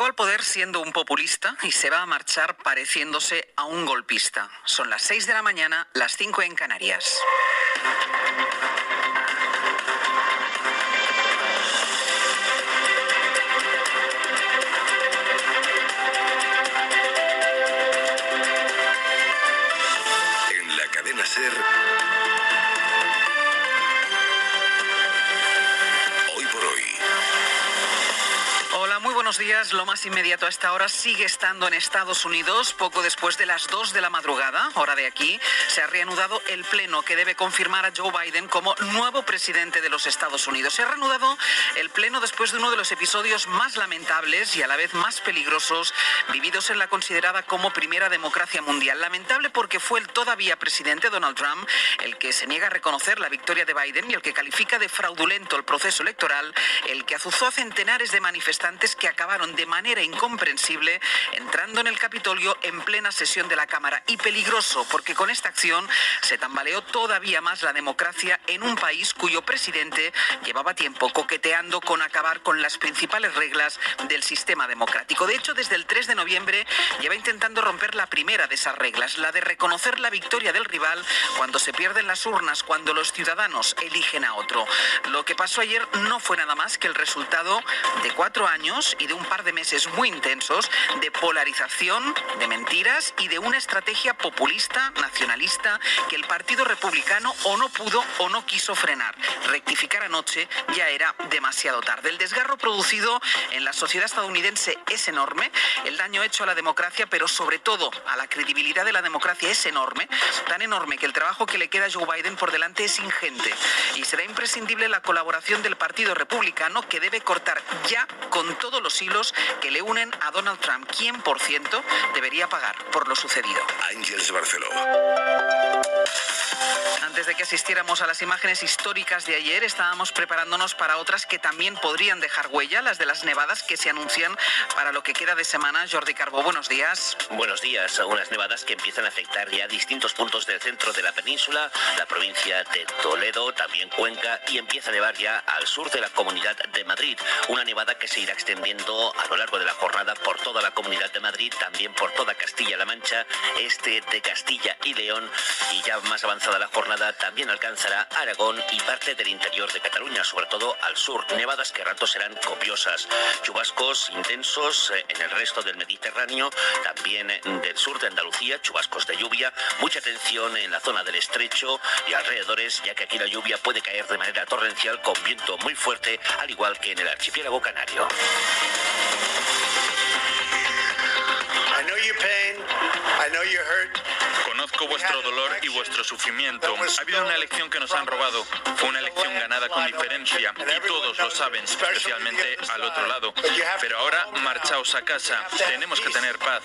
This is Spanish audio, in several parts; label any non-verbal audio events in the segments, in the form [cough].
Llegó al poder siendo un populista y se va a marchar pareciéndose a un golpista. Son las 6 de la mañana, las 5 en Canarias. Buenos días. Lo más inmediato a esta hora sigue estando en Estados Unidos. Poco después de las 2 de la madrugada, hora de aquí, se ha reanudado el pleno que debe confirmar a Joe Biden como nuevo presidente de los Estados Unidos. Se ha reanudado el pleno después de uno de los episodios más lamentables y a la vez más peligrosos vividos en la considerada como primera democracia mundial. Lamentable porque fue el todavía presidente Donald Trump el que se niega a reconocer la victoria de Biden y el que califica de fraudulento el proceso electoral, el que azuzó a centenares de manifestantes que acabaron de manera incomprensible entrando en el Capitolio en plena sesión de la Cámara. Y peligroso porque con esta acción se tambaleó todavía más la democracia en un país cuyo presidente llevaba tiempo coqueteando con acabar con las principales reglas del sistema democrático. De hecho, desde el 3 de noviembre lleva intentando romper la primera de esas reglas, la de reconocer la victoria del rival cuando se pierden las urnas, cuando los ciudadanos eligen a otro. Lo que pasó ayer no fue nada más que el resultado de cuatro años y de un par de meses muy intensos de polarización, de mentiras y de una estrategia populista, nacionalista, que el Partido Republicano o no pudo o no quiso frenar. Rectificar anoche ya era demasiado tarde. El desgarro producido en la sociedad estadounidense es enorme, el daño hecho a la democracia, pero sobre todo a la credibilidad de la democracia es enorme, tan enorme que el trabajo que le queda a Joe Biden por delante es ingente y será imprescindible la colaboración del Partido Republicano que debe cortar ya con todos los hilos que le unen a Donald Trump, quien, por cierto, debería pagar por lo sucedido. Antes de que asistiéramos a las imágenes históricas de ayer, estábamos preparándonos para otras que también podrían dejar huella, las de las nevadas que se anuncian para lo que queda de semana. Jordi Carbó, buenos días. Buenos días. Unas nevadas que empiezan a afectar ya distintos puntos del centro de la península, la provincia de Toledo, también Cuenca, y empieza a nevar ya al sur de la comunidad de Madrid. Una nevada que se irá extendiendo a lo largo de la jornada por toda la comunidad de Madrid, también por toda Castilla-La Mancha, este de Castilla y León, y ya más avanzada la jornada también alcanzará Aragón y parte del interior de Cataluña, sobre todo al sur. Nevadas que a ratos serán copiosas. Chubascos intensos eh, en el resto del Mediterráneo, también del sur de Andalucía, chubascos de lluvia. Mucha atención en la zona del estrecho y alrededores, ya que aquí la lluvia puede caer de manera torrencial con viento muy fuerte, al igual que en el archipiélago canario. Conozco vuestro dolor y vuestro sufrimiento. Ha habido una elección que nos han robado. Fue una elección ganada con diferencia y todos lo saben, especialmente al otro lado. Pero ahora marchaos a casa. Tenemos que tener paz.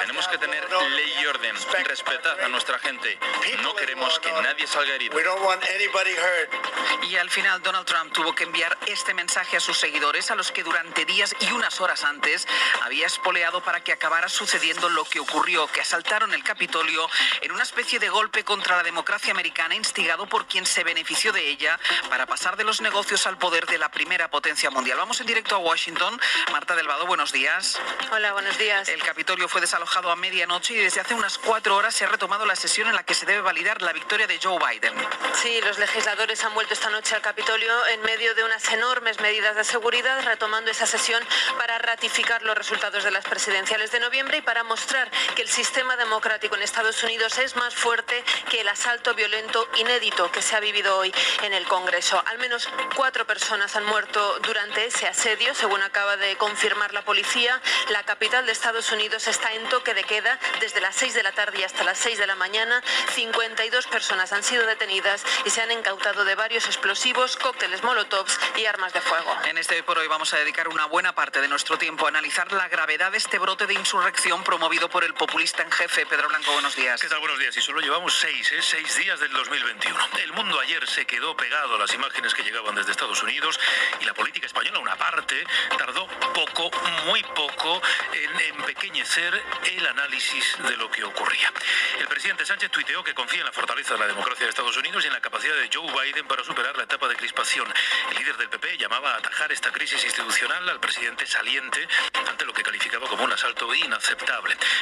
Tenemos que tener ley y orden. Respetad a nuestra gente. No queremos que nadie salga herido. We don't want anybody hurt. Y al final Donald Trump tuvo que enviar este mensaje a sus seguidores, a los que durante días y unas horas antes había espoleado para que acabara sucediendo lo que ocurrió, que asaltaron el Capitolio en una especie de golpe contra la democracia americana instigado por quien se benefició de ella para pasar de los negocios negocios al poder de la primera potencia mundial. Vamos en directo a Washington. Marta Delvado, buenos días. Hola, buenos días. El Capitolio fue desalojado a medianoche y desde hace unas cuatro horas se ha retomado la sesión en la que se debe validar la victoria de Joe Biden. Sí, los legisladores han vuelto esta noche al Capitolio en medio de unas enormes medidas de seguridad, retomando esa sesión para ratificar los resultados de las presidenciales de noviembre y para mostrar que el sistema democrático en Estados Unidos es más fuerte que el asalto violento inédito que se ha vivido hoy en el Congreso. Al menos cuatro personas han muerto durante ese asedio, según acaba de confirmar la policía. La capital de Estados Unidos está en toque de queda desde las 6 de la tarde y hasta las 6 de la mañana. 52 personas han sido detenidas y se han incautado de varios explosivos, cócteles molotovs y armas de fuego. En este por hoy vamos a dedicar una buena parte de nuestro tiempo a analizar la gravedad de este brote de insurrección promovido por el populista en jefe. Pedro Blanco, buenos días. ¿Qué tal? Buenos días. Y solo llevamos seis, ¿eh? seis días del 2021. El mundo ayer se quedó pegado a las imágenes que llegaban desde Estados Unidos y la política española, una parte, tardó poco, muy poco, en empequeñecer el análisis de lo que ocurría. El presidente Sánchez tuiteó que confía en la fortaleza de la democracia de Estados Unidos y en la capacidad de Joe Biden para superar la etapa de crispación. El líder del PP llamaba a atajar esta crisis institucional al presidente saliente ante lo que calificaba como un asalto inaceptable.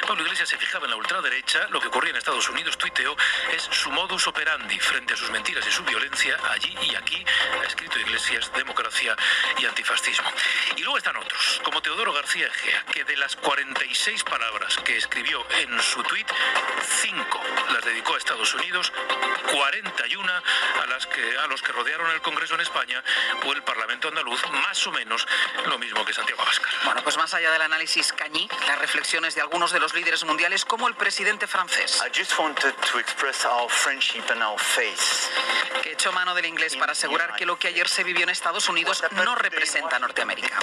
Pablo Iglesias se fijaba en la ultraderecha, lo que ocurría en Estados Unidos, tuiteó, es su modus operandi frente a sus mentiras y su violencia, allí y aquí, ha escrito Iglesias, democracia y antifascismo. Y luego están otros, como Teodoro García Egea, que de las 46 palabras que escribió en su tuit, 5 las dedicó a Estados Unidos, 41 a, las que, a los que rodearon el Congreso en España o el Parlamento andaluz, más o menos lo mismo que Santiago Abascal. Bueno, pues más allá del análisis cañí, las reflexiones de algunos de los líderes mundiales, como el presidente francés. Que echó mano del inglés para asegurar que lo que ayer se vivió en Estados Unidos no representa a Norteamérica.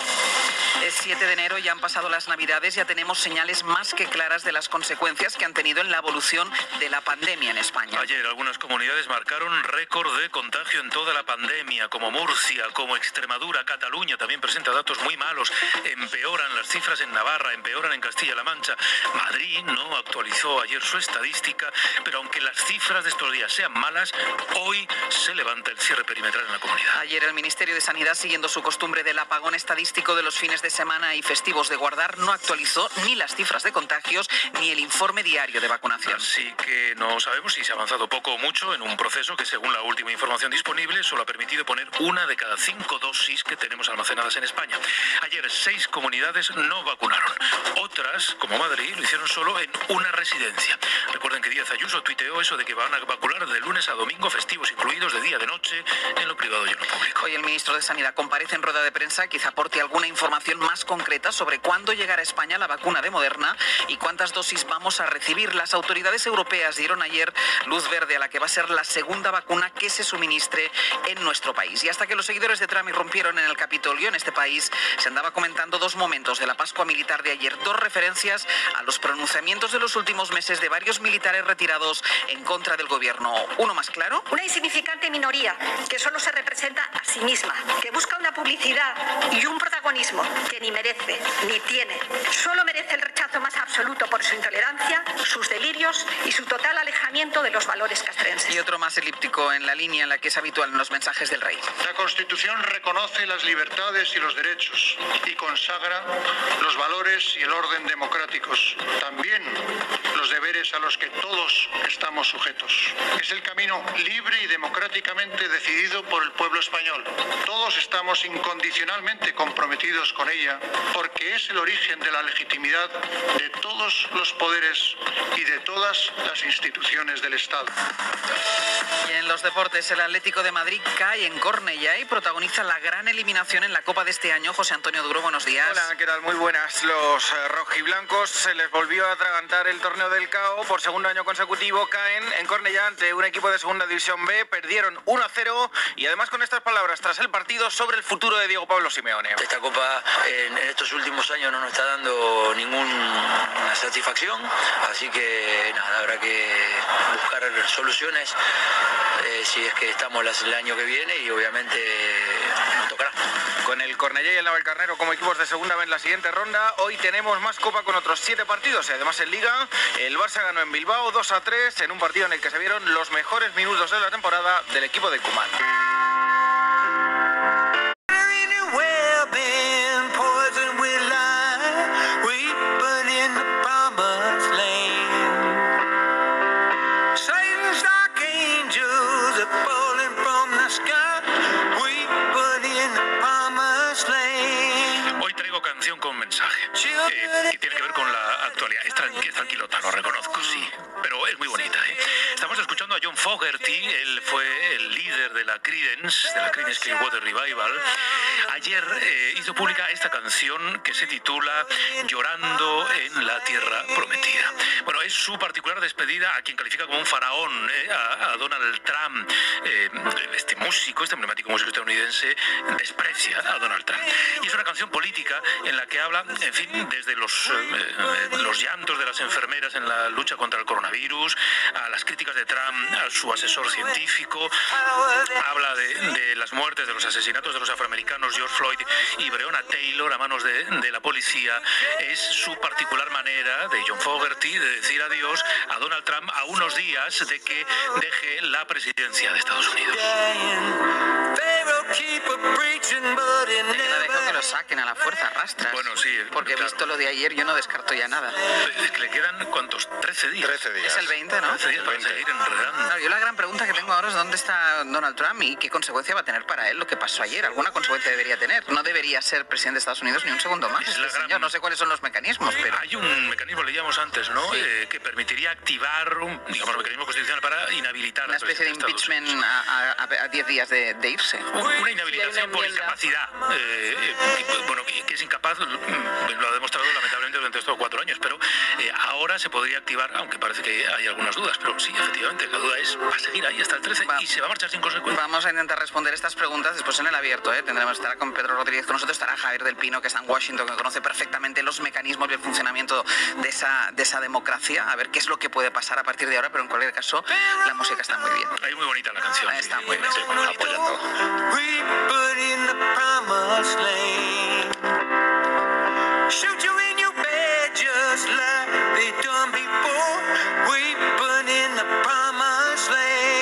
Es 7 de enero y han pasado las Navidades, ya tenemos señales más que claras de las consecuencias que han tenido en la evolución de la pandemia en España. Ayer algunas comunidades marcaron récord de contagio en toda la pandemia, como Murcia, como Extremadura, Cataluña también presenta datos muy malos. Empeoran las cifras en Navarra, empeoran en Castilla-La Mancha. Madrid no actualizó ayer su estadística, pero aunque las cifras de estos días sean malas, hoy se levanta el cierre perimetral en la comunidad. Ayer el Ministerio de Sanidad, siguiendo su costumbre del apagón estadístico de los fines de semana y festivos de guardar, no actualizó ni las cifras de contagios ni el informe diario de vacunación. Así que no sabemos si se ha avanzado poco o mucho en un proceso que, según la última información disponible, solo ha permitido poner una de cada cinco dosis que tenemos almacenadas en España. Ayer seis comunidades no vacunaron. Otras, como Madrid, lo hicieron solo en una residencia. Recuerden que Díaz Ayuso tuiteó eso de que van a vacunar de lunes a domingo, festivos incluidos, de día, de noche, en lo privado y en lo público. Hoy el ministro de Sanidad comparece en rueda de prensa, quizá aporte alguna información más concreta sobre cuándo llegará a España la vacuna de Moderna y cuántas dosis vamos a recibir. Las autoridades europeas dieron ayer luz verde a la que va a ser la segunda vacuna que se suministre en nuestro país. Y hasta que los seguidores de Trump irrumpieron en el Capitolio en este país, se andaba comentando dos momentos de la Pascua militar de ayer, dos referencias a los pronunciamientos de los últimos meses de varios militares retirados en contra del gobierno. Uno más claro. Una insignificante minoría que solo se representa a sí misma, que busca una publicidad y un protagonismo que ni merece ni tiene. Solo merece el rechazo más absoluto por su intolerancia, sus delirios y su total alejamiento de los valores castrenses. Y otro más elíptico en la línea en la que es habitual en los mensajes del rey. La Constitución reconoce las libertades y los derechos y consagra los valores y el orden democráticos, también los deberes a los que todos estamos sujetos. Es el camino libre y democráticamente decidido por el pueblo español. Todos estamos incondicionalmente comprometidos con porque es el origen de la legitimidad de todos los poderes y de todas las instituciones del Estado. Y en los deportes, el Atlético de Madrid cae en Cornellá y protagoniza la gran eliminación en la Copa de este año. José Antonio Duro, buenos días. Hola, ¿qué tal? Muy buenas. Los eh, rojiblancos se les volvió a atragantar el torneo del CAO. Por segundo año consecutivo caen en Cornellá ante un equipo de segunda división B. Perdieron 1-0 y además con estas palabras tras el partido sobre el futuro de Diego Pablo Simeone. Esta Copa en, estos últimos años no nos está dando ninguna satisfacción, así que nada, habrá que buscar soluciones eh, si es que estamos las- el año que viene y obviamente tocará. Con el Cornellá y el Navalcarnero como equipos de segunda B en la siguiente ronda, hoy tenemos más Copa con otros siete partidos y además en Liga, el Barça ganó en Bilbao 2 a 3 en un partido en el que se vieron los mejores minutos de la temporada del equipo de Cuman. Tranquilota, lo reconozco, sí, pero es muy bonita. ¿eh? Estamos escuchando a John Fogerty, él fue líder de la Creedence, de la Creedence Clearwater Revival. Ayer eh, hizo pública esta canción que se titula Llorando en la Tierra Prometida. Bueno, es su particular despedida a quien califica como un faraón, a, a, Donald Trump. este músico, este emblemático músico estadounidense, desprecia a Donald Trump. Y es una canción política en la que habla, en fin, desde los, eh, los llantos de las enfermeras en la lucha contra el coronavirus, a las críticas de Trump a su asesor científico, habla de, las muertes, de los asesinatos de los afroamericanos George Floyd y Breonna Taylor a manos de, de la policía. Es su particular manera de John Fogerty de decir adiós a Donald Trump a unos días de que deje la presidencia de Estados Unidos. dejo que lo saquen a la fuerza, rastras. Bueno, sí. Porque he visto lo de ayer, yo no descarto ya nada. Es que le quedan, ¿cuántos? 13 días. 13 días. Es el 20, ¿no? 13 días para seguir enredando. Claro, yo la gran pregunta que tengo ahora es dónde está Donald Trump y qué consecuencia va a tener para él lo que pasó ayer. ¿Alguna consecuencia debería tener? No debería ser presidente de Estados Unidos ni un segundo más. Es Este gran- señor, no sé cuáles son los mecanismos, pero... Hay un mecanismo, leíamos antes, ¿no? Eh, que permitiría activar un digamos, mecanismo constitucional para inhabilitar Una especie de impeachment a- a a 10 días de, de irse. Una inhabilitación por incapacidad. eh, eh, bueno, que, que es incapaz, mm, lo ha demostrado lamentablemente durante estos cuatro años, pero eh, ahora se podría activar, aunque parece que hay algunas dudas, pero sí, efectivamente, la duda es, va a seguir ahí hasta el 13 y se va a marchar sin consecuencias. Vamos a intentar responder estas preguntas después en el abierto. ¿eh? Tendremos estará con Pedro Rodríguez con nosotros, estará Javier del Pino, que está en Washington, que conoce perfectamente los mecanismos y el funcionamiento de esa, de esa democracia. A ver qué es lo que puede pasar a partir de ahora, pero en cualquier caso, la música está muy bien. Ahí muy bonita la canción. Está muy bien. apoyando. But in the promised land. Shoot you in your bed just like they done before. Weeping in the promised land.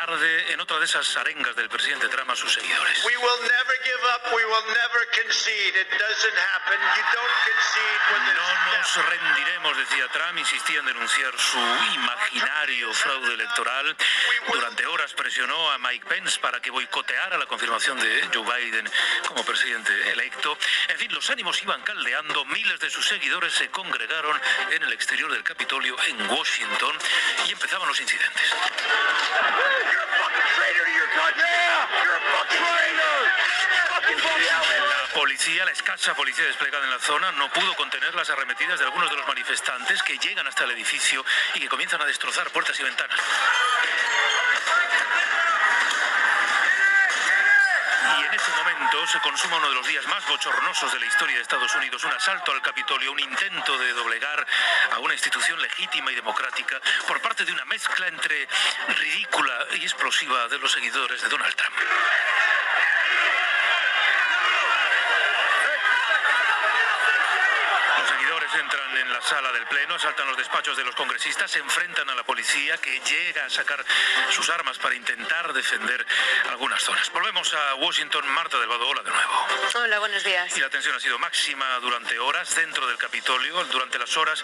en otra de esas arengas del presidente Trump a sus seguidores. We will never give up. We will never concede. It doesn't happen. You don't concede when No nos rendiremos, decía Trump, insistía en denunciar su imaginario fraude electoral. Durante horas presionó a Mike Pence para que boicoteara la confirmación de Joe Biden como presidente electo. En fin, los ánimos iban caldeando, miles de sus seguidores se congregaron en el exterior del Capitolio en Washington empezaban los incidentes. La policía, la escasa policía desplegada en la zona, no pudo contener las arremetidas de algunos de los manifestantes que llegan hasta el edificio y que comienzan a destrozar puertas y ventanas. Y en ese momento se consuma uno de los días más bochornosos de la historia de Estados Unidos, un asalto al Capitolio, un intento de doblegar a una institución legítima y democrática por parte de una mezcla entre ridícula y explosiva de los seguidores de Donald Trump. Los seguidores entran en la sala del Pleno, asaltan los despachos de los congresistas, se enfrentan a la policía que llega a sacar sus armas para intentar defender algunas zonas. Volvemos a Washington, Marta del Vado, hola de nuevo. Hola, buenos días. Y la tensión ha sido máxima durante horas dentro del Capitolio, durante las horas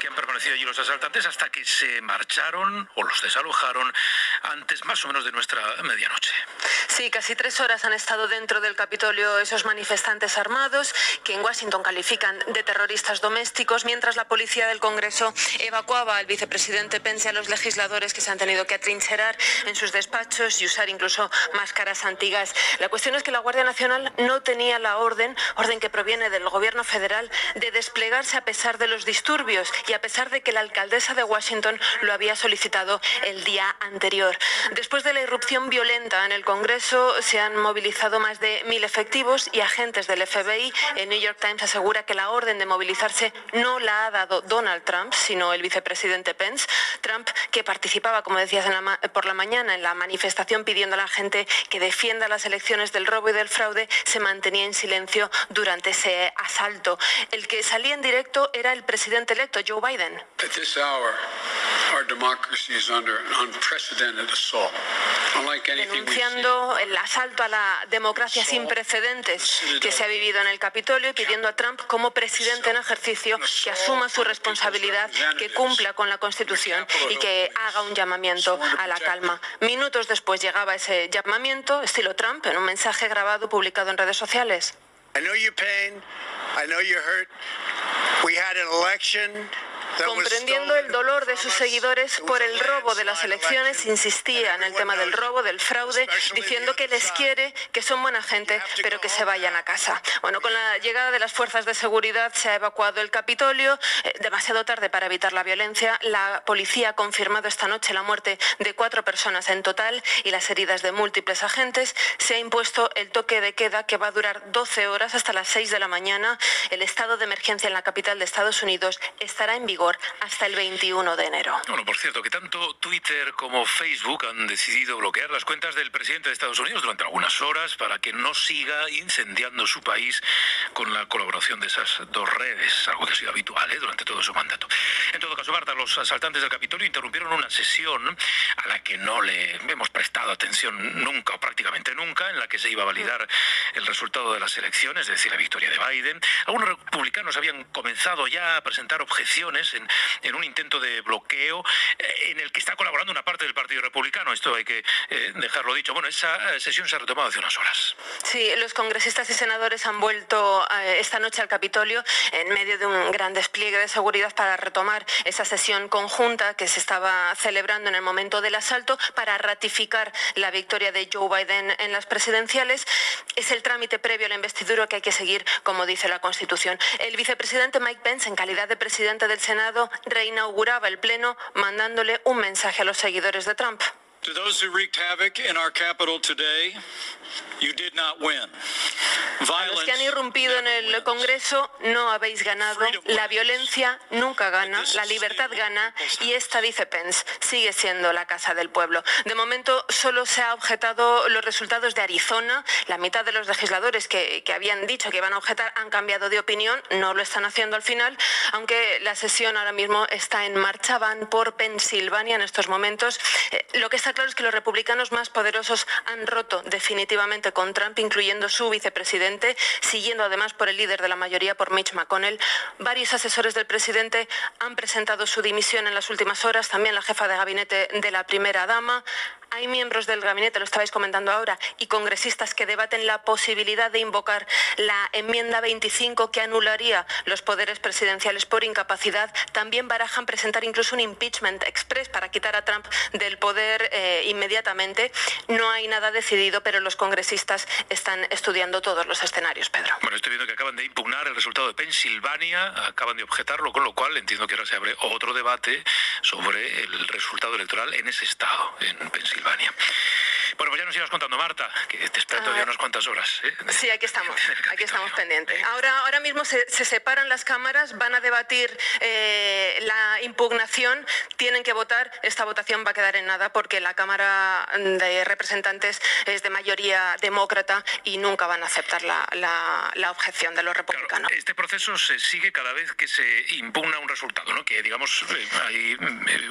que han permanecido allí los asaltantes hasta que se marcharon o los desalojaron antes más o menos de nuestra medianoche. Sí, casi tres horas han estado dentro del Capitolio esos manifestantes armados que en Washington califican de terroristas domésticos, mientras la policía del Congreso evacuaba al vicepresidente Pence a los legisladores que se han tenido que atrincherar en sus despachos y usar incluso máscaras antigas. La cuestión es que la Guardia Nacional no tenía la orden, orden que proviene del gobierno federal, de desplegarse a pesar de los disturbios y a pesar de que la alcaldesa de Washington lo había solicitado el día anterior. Después de la irrupción violenta en el Congreso, se han movilizado más de mil efectivos y agentes del FBI. El New York Times asegura que la orden de movilizarse no la ha ha dado Donald Trump, sino el vicepresidente Pence. Trump, que participaba, como decías, por la mañana en la manifestación pidiendo a la gente que defienda las elecciones del robo y del fraude, se mantenía en silencio durante ese asalto. El que salía en directo era el presidente electo, Joe Biden. Denunciando el asalto a la democracia sin precedentes que se ha vivido en el Capitolio y pidiendo a Trump como presidente en ejercicio que asuma su responsabilidad, que cumpla con la Constitución y que haga un llamamiento a la calma. Minutos después llegaba ese llamamiento, estilo Trump, en un mensaje grabado publicado en redes sociales. Comprendiendo el dolor de sus seguidores por el robo de las elecciones, insistía en el tema del robo, del fraude, diciendo que les quiere, que son buena gente, pero que se vayan a casa. Bueno, con la llegada de las fuerzas de seguridad se ha evacuado el Capitolio, eh, demasiado tarde para evitar la violencia. La policía ha confirmado esta noche la muerte de cuatro personas en total y las heridas de múltiples agentes. Se ha impuesto el toque de queda que va a durar 12 horas hasta las 6 de la mañana. El estado de emergencia en la capital de Estados Unidos estará en vigor hasta el 21 de enero. Bueno, por cierto, que tanto Twitter como Facebook han decidido bloquear las cuentas del presidente de Estados Unidos durante algunas horas para que no siga incendiando su país con la colaboración de esas dos redes, algo que ha sido habitual ¿eh? durante todo su mandato. En todo caso, Marta, los asaltantes del Capitolio interrumpieron una sesión a la que no le hemos prestado atención nunca o prácticamente nunca, en la que se iba a validar el resultado de las elecciones, es decir, la victoria de Biden. Algunos republicanos habían comenzado ya a presentar objeciones en, un intento de bloqueo eh, en el que está colaborando una parte del Partido Republicano. Esto hay que eh, dejarlo dicho. Bueno, esa eh, sesión se ha retomado hace unas horas. Sí, los congresistas y senadores han vuelto esta noche al Capitolio en medio de un gran despliegue de seguridad para retomar esa sesión conjunta que se estaba celebrando en el momento del asalto para ratificar la victoria de Joe Biden en las presidenciales. Es el trámite previo a la investidura que hay que seguir, como dice la Constitución. El vicepresidente Mike Pence, en calidad de presidente del Senado, reinauguraba el Pleno mandándole un mensaje a los seguidores de Trump. A los que han irrumpido en el Congreso no habéis ganado. La violencia nunca gana, la libertad gana y esta, dice Pence, sigue siendo la casa del pueblo. De momento solo se ha objetado los resultados de Arizona. La mitad de los legisladores que, habían dicho que iban a objetar han cambiado de opinión, no lo están haciendo al final, aunque la sesión ahora mismo está en marcha, van por Pensilvania en estos momentos. Eh, lo que está claro es que los republicanos más poderosos han roto definitivamente con Trump, incluyendo su vicepresidente, siguiendo además por el líder de la mayoría, por Mitch McConnell. Varios asesores del presidente han presentado su dimisión en las últimas horas, también la jefa de gabinete de la primera dama. Hay miembros del gabinete, lo estabais comentando ahora, y congresistas que debaten la posibilidad de invocar la enmienda 25 que anularía los poderes presidenciales por incapacidad. También barajan presentar incluso un impeachment express para quitar a Trump del poder eh, inmediatamente. No hay nada decidido, pero los congresistas están estudiando todos los escenarios, Pedro. Bueno, estoy viendo que acaban de impugnar el resultado de Pensilvania, acaban de objetarlo, con lo cual entiendo que ahora se abre otro debate sobre el resultado electoral en ese estado, en Pensilvania. Bueno, pues ya nos ibas contando, Marta, que te espero todavía unas cuantas horas. ¿eh? Sí, aquí estamos, [laughs] aquí estamos pendientes. Ahora, ahora mismo se, separan las cámaras, van a debatir eh, la impugnación, tienen que votar, esta votación va a quedar en nada porque la Cámara de Representantes es de mayoría demócrata y nunca van a aceptar la, objeción de los republicanos. este proceso se sigue cada vez que se impugna un resultado, ¿no? que digamos eh, hay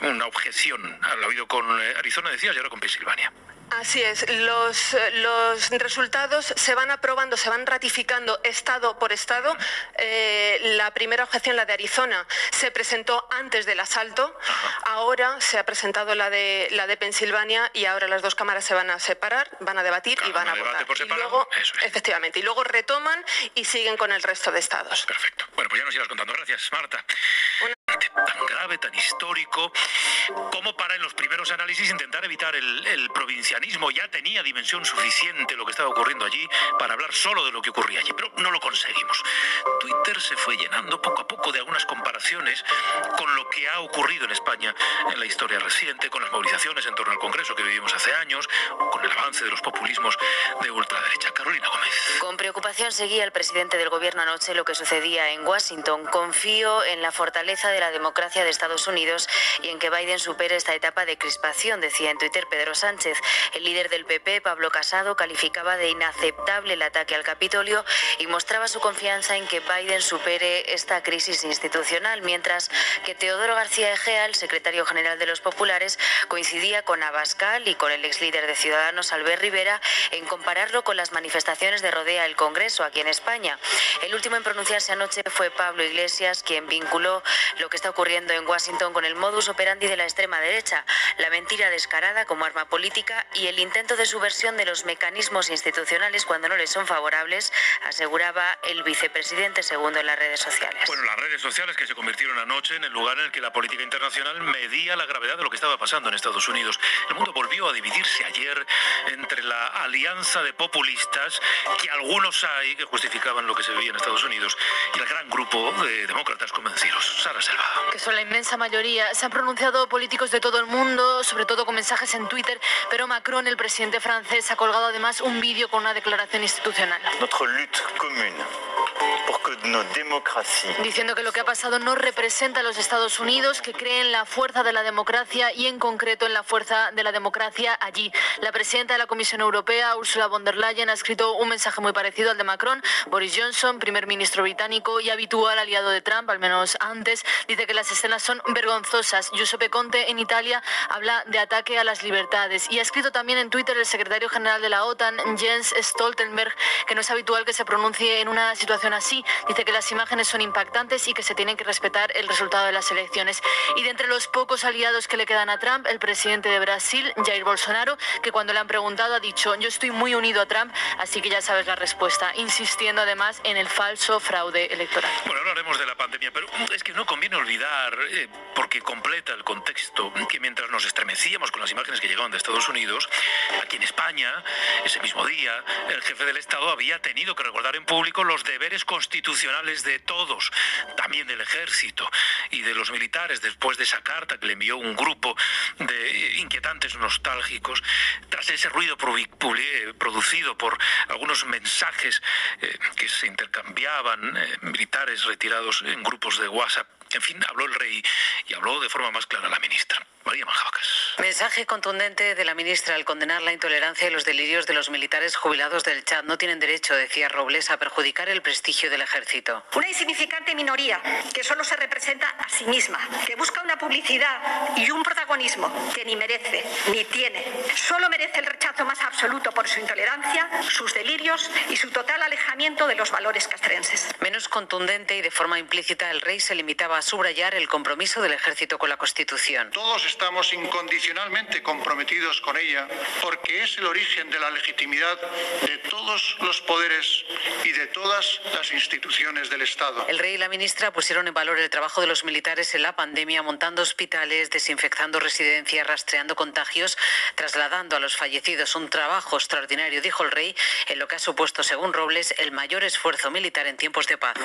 una objeción, lo habido con Arizona, decías, y ahora con Pensilvania. Así es, los, los, resultados se van aprobando, se van ratificando estado por estado. Eh, la primera objeción, la de Arizona, se presentó antes del asalto, ahora se ha presentado la de, la de Pensilvania y ahora las dos cámaras se van a separar, van a debatir y van a votar. y luego, efectivamente, y luego retoman y siguen con el resto de estados. Perfecto. Bueno, pues ya nos ibas contando. Gracias, Marta. Tan grave, tan histórico, como para en los primeros análisis intentar evitar el, el provincialismo ya tenía dimensión suficiente lo que estaba ocurriendo allí para hablar solo de lo que ocurría allí, pero no lo conseguimos. Twitter se fue llenando poco a poco de algunas comparaciones con lo que ha ocurrido en España en la historia reciente, con las movilizaciones en torno al Congreso que vivimos hace años, con avance de los populismos de ultraderecha. Carolina Gómez. Con preocupación seguía el presidente del gobierno anoche lo que sucedía en Washington. Confío en la fortaleza de la democracia de Estados Unidos y en que Biden supere esta etapa de crispación, decía en Twitter Pedro Sánchez. El líder del PP, Pablo Casado, calificaba de inaceptable el ataque al Capitolio y mostraba su confianza en que Biden supere esta crisis institucional, mientras que Teodoro García Egea, el secretario general de los populares, coincidía con Abascal y con el ex líder de Ciudadanos, Albert Rivera, en compararlo con las manifestaciones de Rodea el Congreso aquí en España. El último en pronunciarse anoche fue Pablo Iglesias, quien vinculó lo que está ocurriendo en Washington con el modus operandi de la extrema derecha, la mentira descarada como arma política y el intento de subversión de los mecanismos institucionales cuando no les son favorables, aseguraba el vicepresidente segundo en las redes sociales. Bueno, las redes sociales que se convirtieron anoche en el lugar en el que la política internacional medía la gravedad de lo que estaba pasando en Estados Unidos. El mundo volvió a dividirse ayer entre la alianza de populistas, que algunos hay que justificaban lo que se veía en Estados Unidos, y el gran grupo de demócratas convencidos. Sara Selva. Que son la inmensa mayoría. Se han pronunciado políticos de todo el mundo, sobre todo con mensajes en Twitter, pero Macron, el presidente francés, ha colgado además un vídeo con una declaración institucional. Notre lutte commune Diciendo que lo que ha pasado no representa a los Estados Unidos, que cree en la fuerza de la democracia y en concreto en la fuerza de la democracia allí. La presidenta de la Comisión Europea, Ursula von der Leyen, ha escrito un mensaje muy parecido al de Macron. Boris Johnson, primer ministro británico y habitual aliado de Trump, al menos antes, dice que las escenas son vergonzosas. Giuseppe Conte en Italia habla de ataque a las libertades. Y ha escrito también en Twitter el secretario general de la OTAN, Jens Stoltenberg, que no es habitual que se pronuncie en una situación así. Dice que las imágenes son impactantes y que se tienen que respetar el resultado de las elecciones. Y de entre los pocos aliados que le quedan a Trump, el presidente de Brasil, Jair Bolsonaro, que cuando le han preguntado ha dicho, yo estoy muy unido a Trump, así que ya sabes la respuesta, insistiendo además en el falso fraude electoral. Bueno, hablaremos de la pandemia, pero es que no conviene olvidar, eh, porque completa el contexto, que mientras nos estremecíamos con las imágenes que llegaban de Estados Unidos, aquí en España, ese mismo día, el jefe del Estado había tenido que recordar en público los deberes constitucionales de todos, también del ejército y de los militares, después de esa carta que le envió un grupo de inquietantes nostálgicos, tras ese ruido producido por algunos mensajes eh, que se intercambiaban, eh, militares retirados en grupos de WhatsApp. En fin, habló el rey y habló de forma más clara la ministra, María Manjabacas. Mensaje contundente de la ministra al condenar la intolerancia y los delirios de los militares jubilados del Chad. No tienen derecho, decía Robles, a perjudicar el prestigio del ejército. Una insignificante minoría que solo se representa a sí misma, que busca una publicidad y un protagonismo que ni merece ni tiene. Solo merece el rechazo más absoluto por su intolerancia, sus delirios y su total alejamiento de los valores castrenses. Menos contundente y de forma implícita, el rey se limitaba a subrayar el compromiso del ejército con la Constitución. Todos estamos incondicionalmente comprometidos con ella porque es el origen de la legitimidad de todos los poderes y de todas las instituciones del Estado. El rey y la ministra pusieron en valor el trabajo de los militares en la pandemia, montando hospitales, desinfectando residencias, rastreando contagios, trasladando a los fallecidos. Un trabajo extraordinario, dijo el rey, en lo que ha supuesto, según Robles, el mayor esfuerzo militar en tiempos de paz.